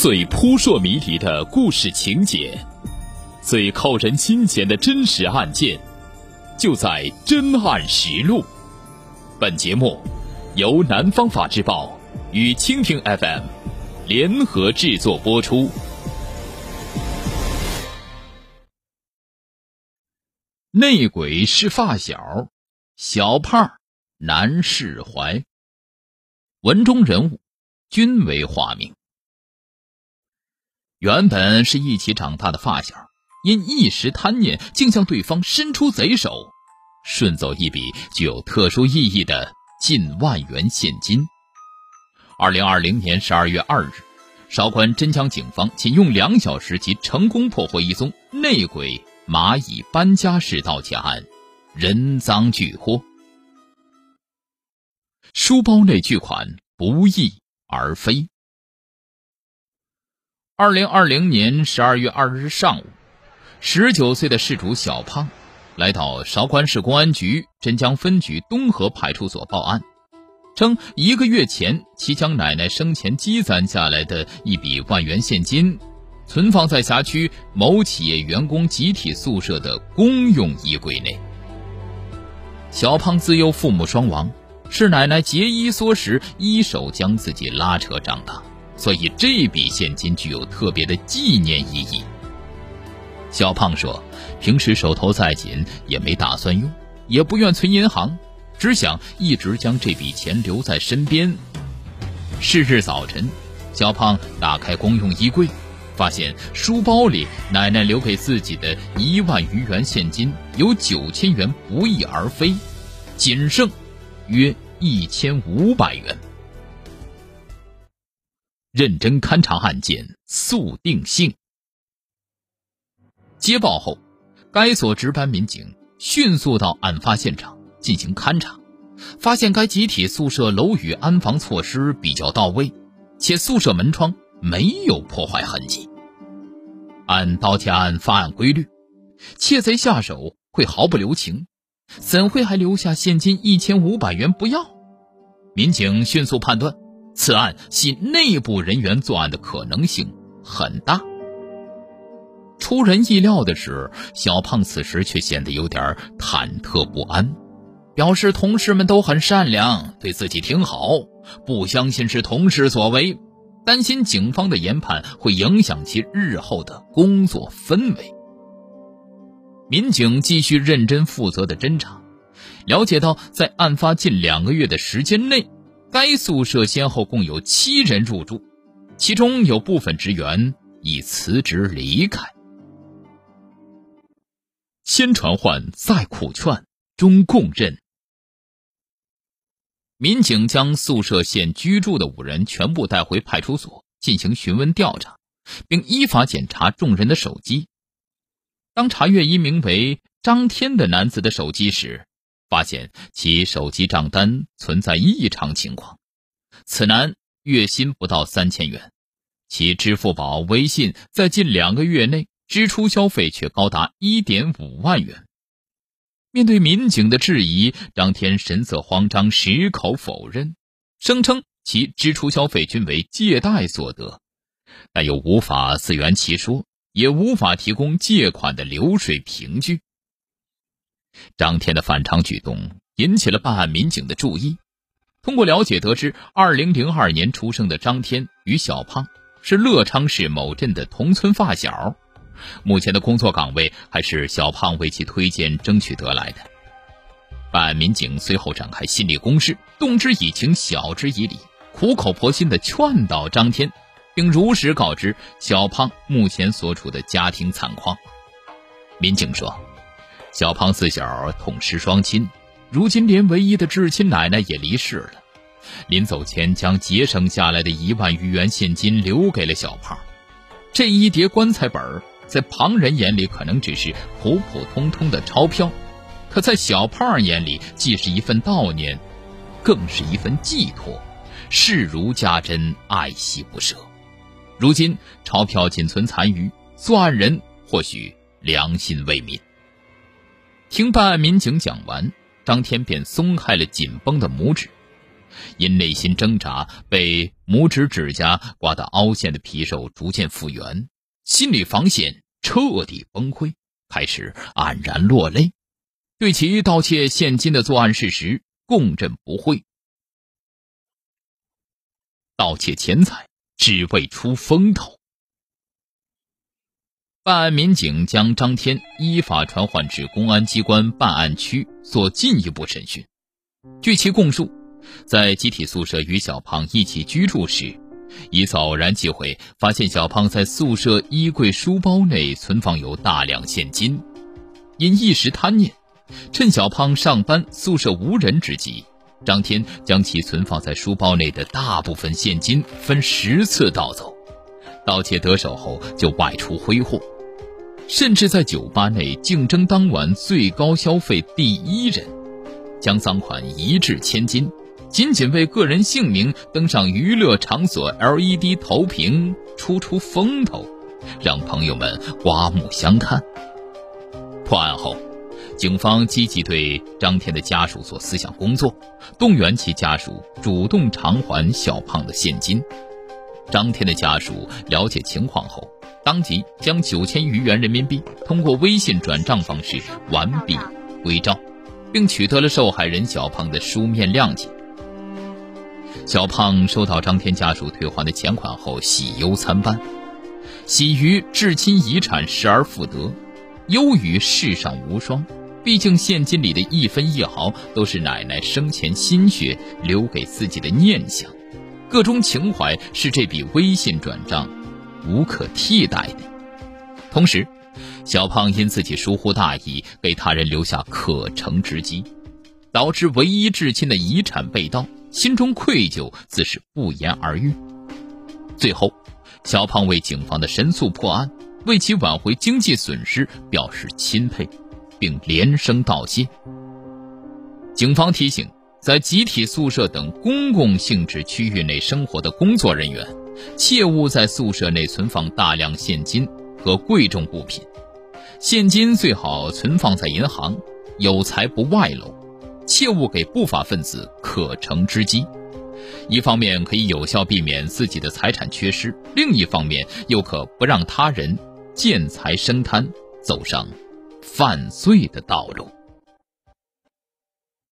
最扑朔迷离的故事情节，最扣人心弦的真实案件，就在《真案实录》。本节目由南方法制报与蜻蜓 FM 联合制作播出。内鬼是发小，小胖难释怀。文中人物均为化名。原本是一起长大的发小，因一时贪念，竟向对方伸出贼手，顺走一笔具有特殊意义的近万元现金。二零二零年十二月二日，韶关真江警方仅用两小时即成功破获一宗内鬼蚂蚁搬家式盗窃案，人赃俱获。书包内巨款不翼而飞。二零二零年十二月二日上午，十九岁的事主小胖来到韶关市公安局真江分局东河派出所报案，称一个月前其将奶奶生前积攒下来的一笔万元现金存放在辖区某企业员工集体宿舍的公用衣柜内。小胖自幼父母双亡，是奶奶节衣缩食一手将自己拉扯长大。所以这笔现金具有特别的纪念意义。小胖说：“平时手头再紧，也没打算用，也不愿存银行，只想一直将这笔钱留在身边。”是日早晨，小胖打开公用衣柜，发现书包里奶奶留给自己的一万余元现金有九千元不翼而飞，仅剩约一千五百元。认真勘查案件，速定性。接报后，该所值班民警迅速到案发现场进行勘查，发现该集体宿舍楼宇安防措施比较到位，且宿舍门窗没有破坏痕迹。按盗窃案发案规律，窃贼下手会毫不留情，怎会还留下现金一千五百元不要？民警迅速判断。此案系内部人员作案的可能性很大。出人意料的是，小胖此时却显得有点忐忑不安，表示同事们都很善良，对自己挺好，不相信是同事所为，担心警方的研判会影响其日后的工作氛围。民警继续认真负责的侦查，了解到在案发近两个月的时间内。该宿舍先后共有七人入住，其中有部分职员已辞职离开。先传唤，再苦劝，终供认。民警将宿舍现居住的五人全部带回派出所进行询问调查，并依法检查众人的手机。当查阅一名为张天的男子的手机时，发现其手机账单存在异常情况，此男月薪不到三千元，其支付宝、微信在近两个月内支出消费却高达一点五万元。面对民警的质疑，张天神色慌张，矢口否认，声称其支出消费均为借贷所得，但又无法自圆其说，也无法提供借款的流水凭据。张天的反常举动引起了办案民警的注意。通过了解得知，2002年出生的张天与小胖是乐昌市某镇的同村发小，目前的工作岗位还是小胖为其推荐争取得来的。办案民警随后展开心理攻势，动之以情，晓之以理，苦口婆心地劝导张天，并如实告知小胖目前所处的家庭惨况。民警说。小胖自小痛失双亲，如今连唯一的至亲奶奶也离世了。临走前，将节省下来的一万余元现金留给了小胖。这一叠棺材本在旁人眼里可能只是普普通通的钞票，可在小胖眼里，既是一份悼念，更是一份寄托，视如家珍，爱惜不舍。如今钞票仅存残余，作案人或许良心未泯。听办案民警讲完，张天便松开了紧绷的拇指，因内心挣扎，被拇指指甲刮得凹陷的皮肉逐渐复原，心理防线彻底崩溃，开始黯然落泪，对其盗窃现金的作案事实供认不讳。盗窃钱财只为出风头。办案民警将张天依法传唤至公安机关办案区做进一步审讯。据其供述，在集体宿舍与小胖一起居住时，一次偶然机会发现小胖在宿舍衣柜书包内存放有大量现金，因一时贪念，趁小胖上班宿舍无人之际。张天将其存放在书包内的大部分现金分十次盗走，盗窃得手后就外出挥霍，甚至在酒吧内竞争当晚最高消费第一人，将赃款一掷千金，仅仅为个人姓名登上娱乐场所 LED 投屏出出风头，让朋友们刮目相看。破案后。警方积极对张天的家属做思想工作，动员其家属主动偿还小胖的现金。张天的家属了解情况后，当即将九千余元人民币通过微信转账方式完璧归赵，并取得了受害人小胖的书面谅解。小胖收到张天家属退还的钱款后，喜忧参半，喜于至亲遗产失而复得，忧于世上无双。毕竟，现金里的一分一毫都是奶奶生前心血留给自己的念想，各种情怀是这笔微信转账无可替代的。同时，小胖因自己疏忽大意，给他人留下可乘之机，导致唯一至亲的遗产被盗，心中愧疚自是不言而喻。最后，小胖为警方的神速破案，为其挽回经济损失表示钦佩。并连声道谢。警方提醒，在集体宿舍等公共性质区域内生活的工作人员，切勿在宿舍内存放大量现金和贵重物品。现金最好存放在银行，有财不外露，切勿给不法分子可乘之机。一方面可以有效避免自己的财产缺失，另一方面又可不让他人见财生贪，走上。犯罪的道路。